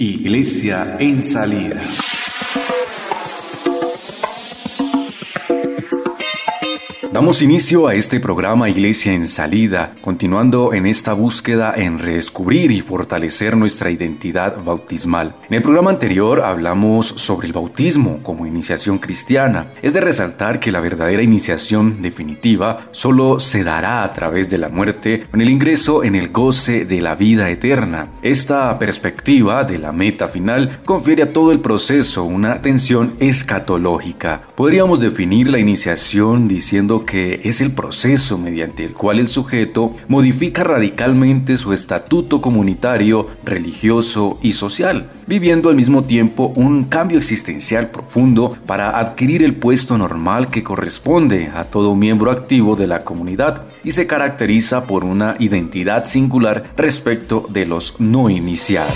Iglesia en salida. Damos inicio a este programa Iglesia en Salida, continuando en esta búsqueda en redescubrir y fortalecer nuestra identidad bautismal. En el programa anterior hablamos sobre el bautismo como iniciación cristiana. Es de resaltar que la verdadera iniciación definitiva solo se dará a través de la muerte en el ingreso en el goce de la vida eterna. Esta perspectiva de la meta final confiere a todo el proceso una atención escatológica. Podríamos definir la iniciación diciendo que es el proceso mediante el cual el sujeto modifica radicalmente su estatuto comunitario, religioso y social, viviendo al mismo tiempo un cambio existencial profundo para adquirir el puesto normal que corresponde a todo miembro activo de la comunidad y se caracteriza por una identidad singular respecto de los no iniciados.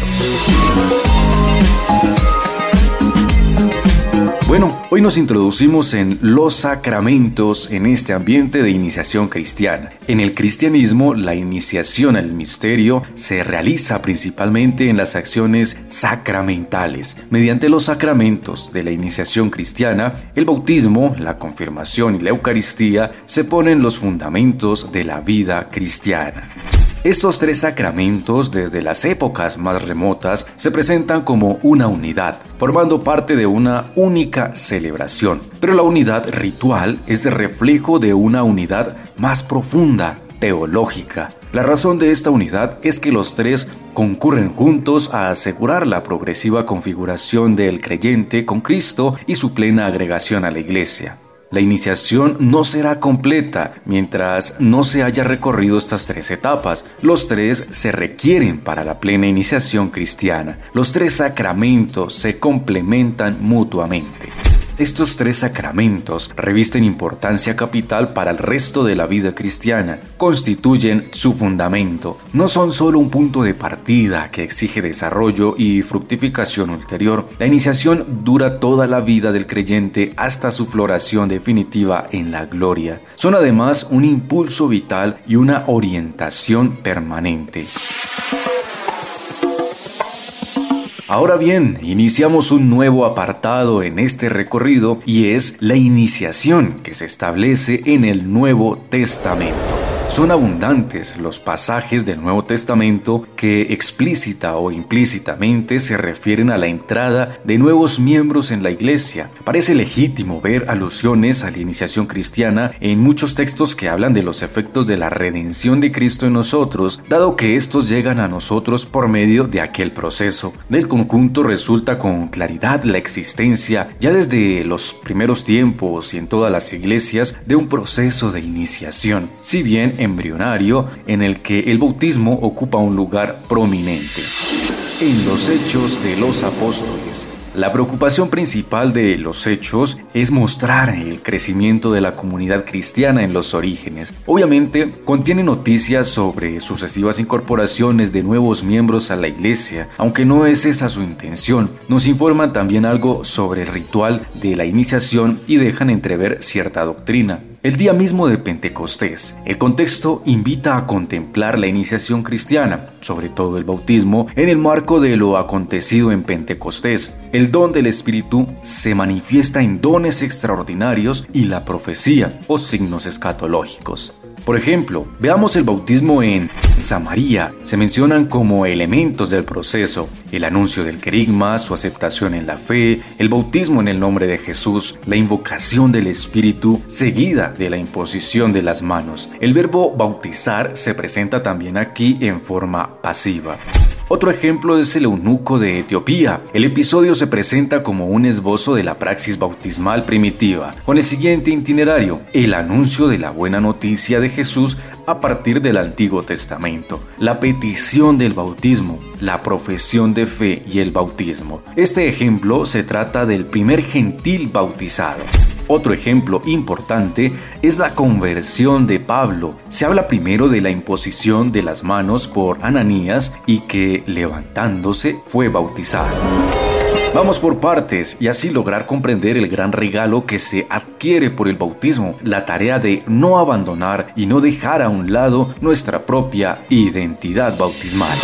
Bueno, hoy nos introducimos en los sacramentos en este ambiente de iniciación cristiana. En el cristianismo, la iniciación al misterio se realiza principalmente en las acciones sacramentales. Mediante los sacramentos de la iniciación cristiana, el bautismo, la confirmación y la Eucaristía se ponen los fundamentos de la vida cristiana. Estos tres sacramentos, desde las épocas más remotas, se presentan como una unidad, formando parte de una única celebración. Pero la unidad ritual es reflejo de una unidad más profunda, teológica. La razón de esta unidad es que los tres concurren juntos a asegurar la progresiva configuración del creyente con Cristo y su plena agregación a la Iglesia. La iniciación no será completa mientras no se haya recorrido estas tres etapas. Los tres se requieren para la plena iniciación cristiana. Los tres sacramentos se complementan mutuamente. Estos tres sacramentos revisten importancia capital para el resto de la vida cristiana, constituyen su fundamento, no son solo un punto de partida que exige desarrollo y fructificación ulterior, la iniciación dura toda la vida del creyente hasta su floración definitiva en la gloria. Son además un impulso vital y una orientación permanente. Ahora bien, iniciamos un nuevo apartado en este recorrido y es la iniciación que se establece en el Nuevo Testamento. Son abundantes los pasajes del Nuevo Testamento que explícita o implícitamente se refieren a la entrada de nuevos miembros en la iglesia. Parece legítimo ver alusiones a la iniciación cristiana en muchos textos que hablan de los efectos de la redención de Cristo en nosotros, dado que estos llegan a nosotros por medio de aquel proceso. Del conjunto resulta con claridad la existencia, ya desde los primeros tiempos y en todas las iglesias, de un proceso de iniciación. Si bien embrionario en el que el bautismo ocupa un lugar prominente. En los hechos de los apóstoles, la preocupación principal de los hechos es mostrar el crecimiento de la comunidad cristiana en los orígenes. Obviamente contiene noticias sobre sucesivas incorporaciones de nuevos miembros a la iglesia, aunque no es esa su intención. Nos informan también algo sobre el ritual de la iniciación y dejan entrever cierta doctrina. El día mismo de Pentecostés, el contexto invita a contemplar la iniciación cristiana, sobre todo el bautismo, en el marco de lo acontecido en Pentecostés. El don del Espíritu se manifiesta en dones extraordinarios y la profecía o signos escatológicos. Por ejemplo, veamos el bautismo en Samaria. Se mencionan como elementos del proceso el anuncio del querigma, su aceptación en la fe, el bautismo en el nombre de Jesús, la invocación del Espíritu, seguida de la imposición de las manos. El verbo bautizar se presenta también aquí en forma pasiva. Otro ejemplo es el eunuco de Etiopía. El episodio se presenta como un esbozo de la praxis bautismal primitiva, con el siguiente itinerario, el anuncio de la buena noticia de Jesús a partir del Antiguo Testamento, la petición del bautismo, la profesión de fe y el bautismo. Este ejemplo se trata del primer gentil bautizado. Otro ejemplo importante es la conversión de Pablo. Se habla primero de la imposición de las manos por Ananías y que levantándose fue bautizado. Vamos por partes y así lograr comprender el gran regalo que se adquiere por el bautismo, la tarea de no abandonar y no dejar a un lado nuestra propia identidad bautismal.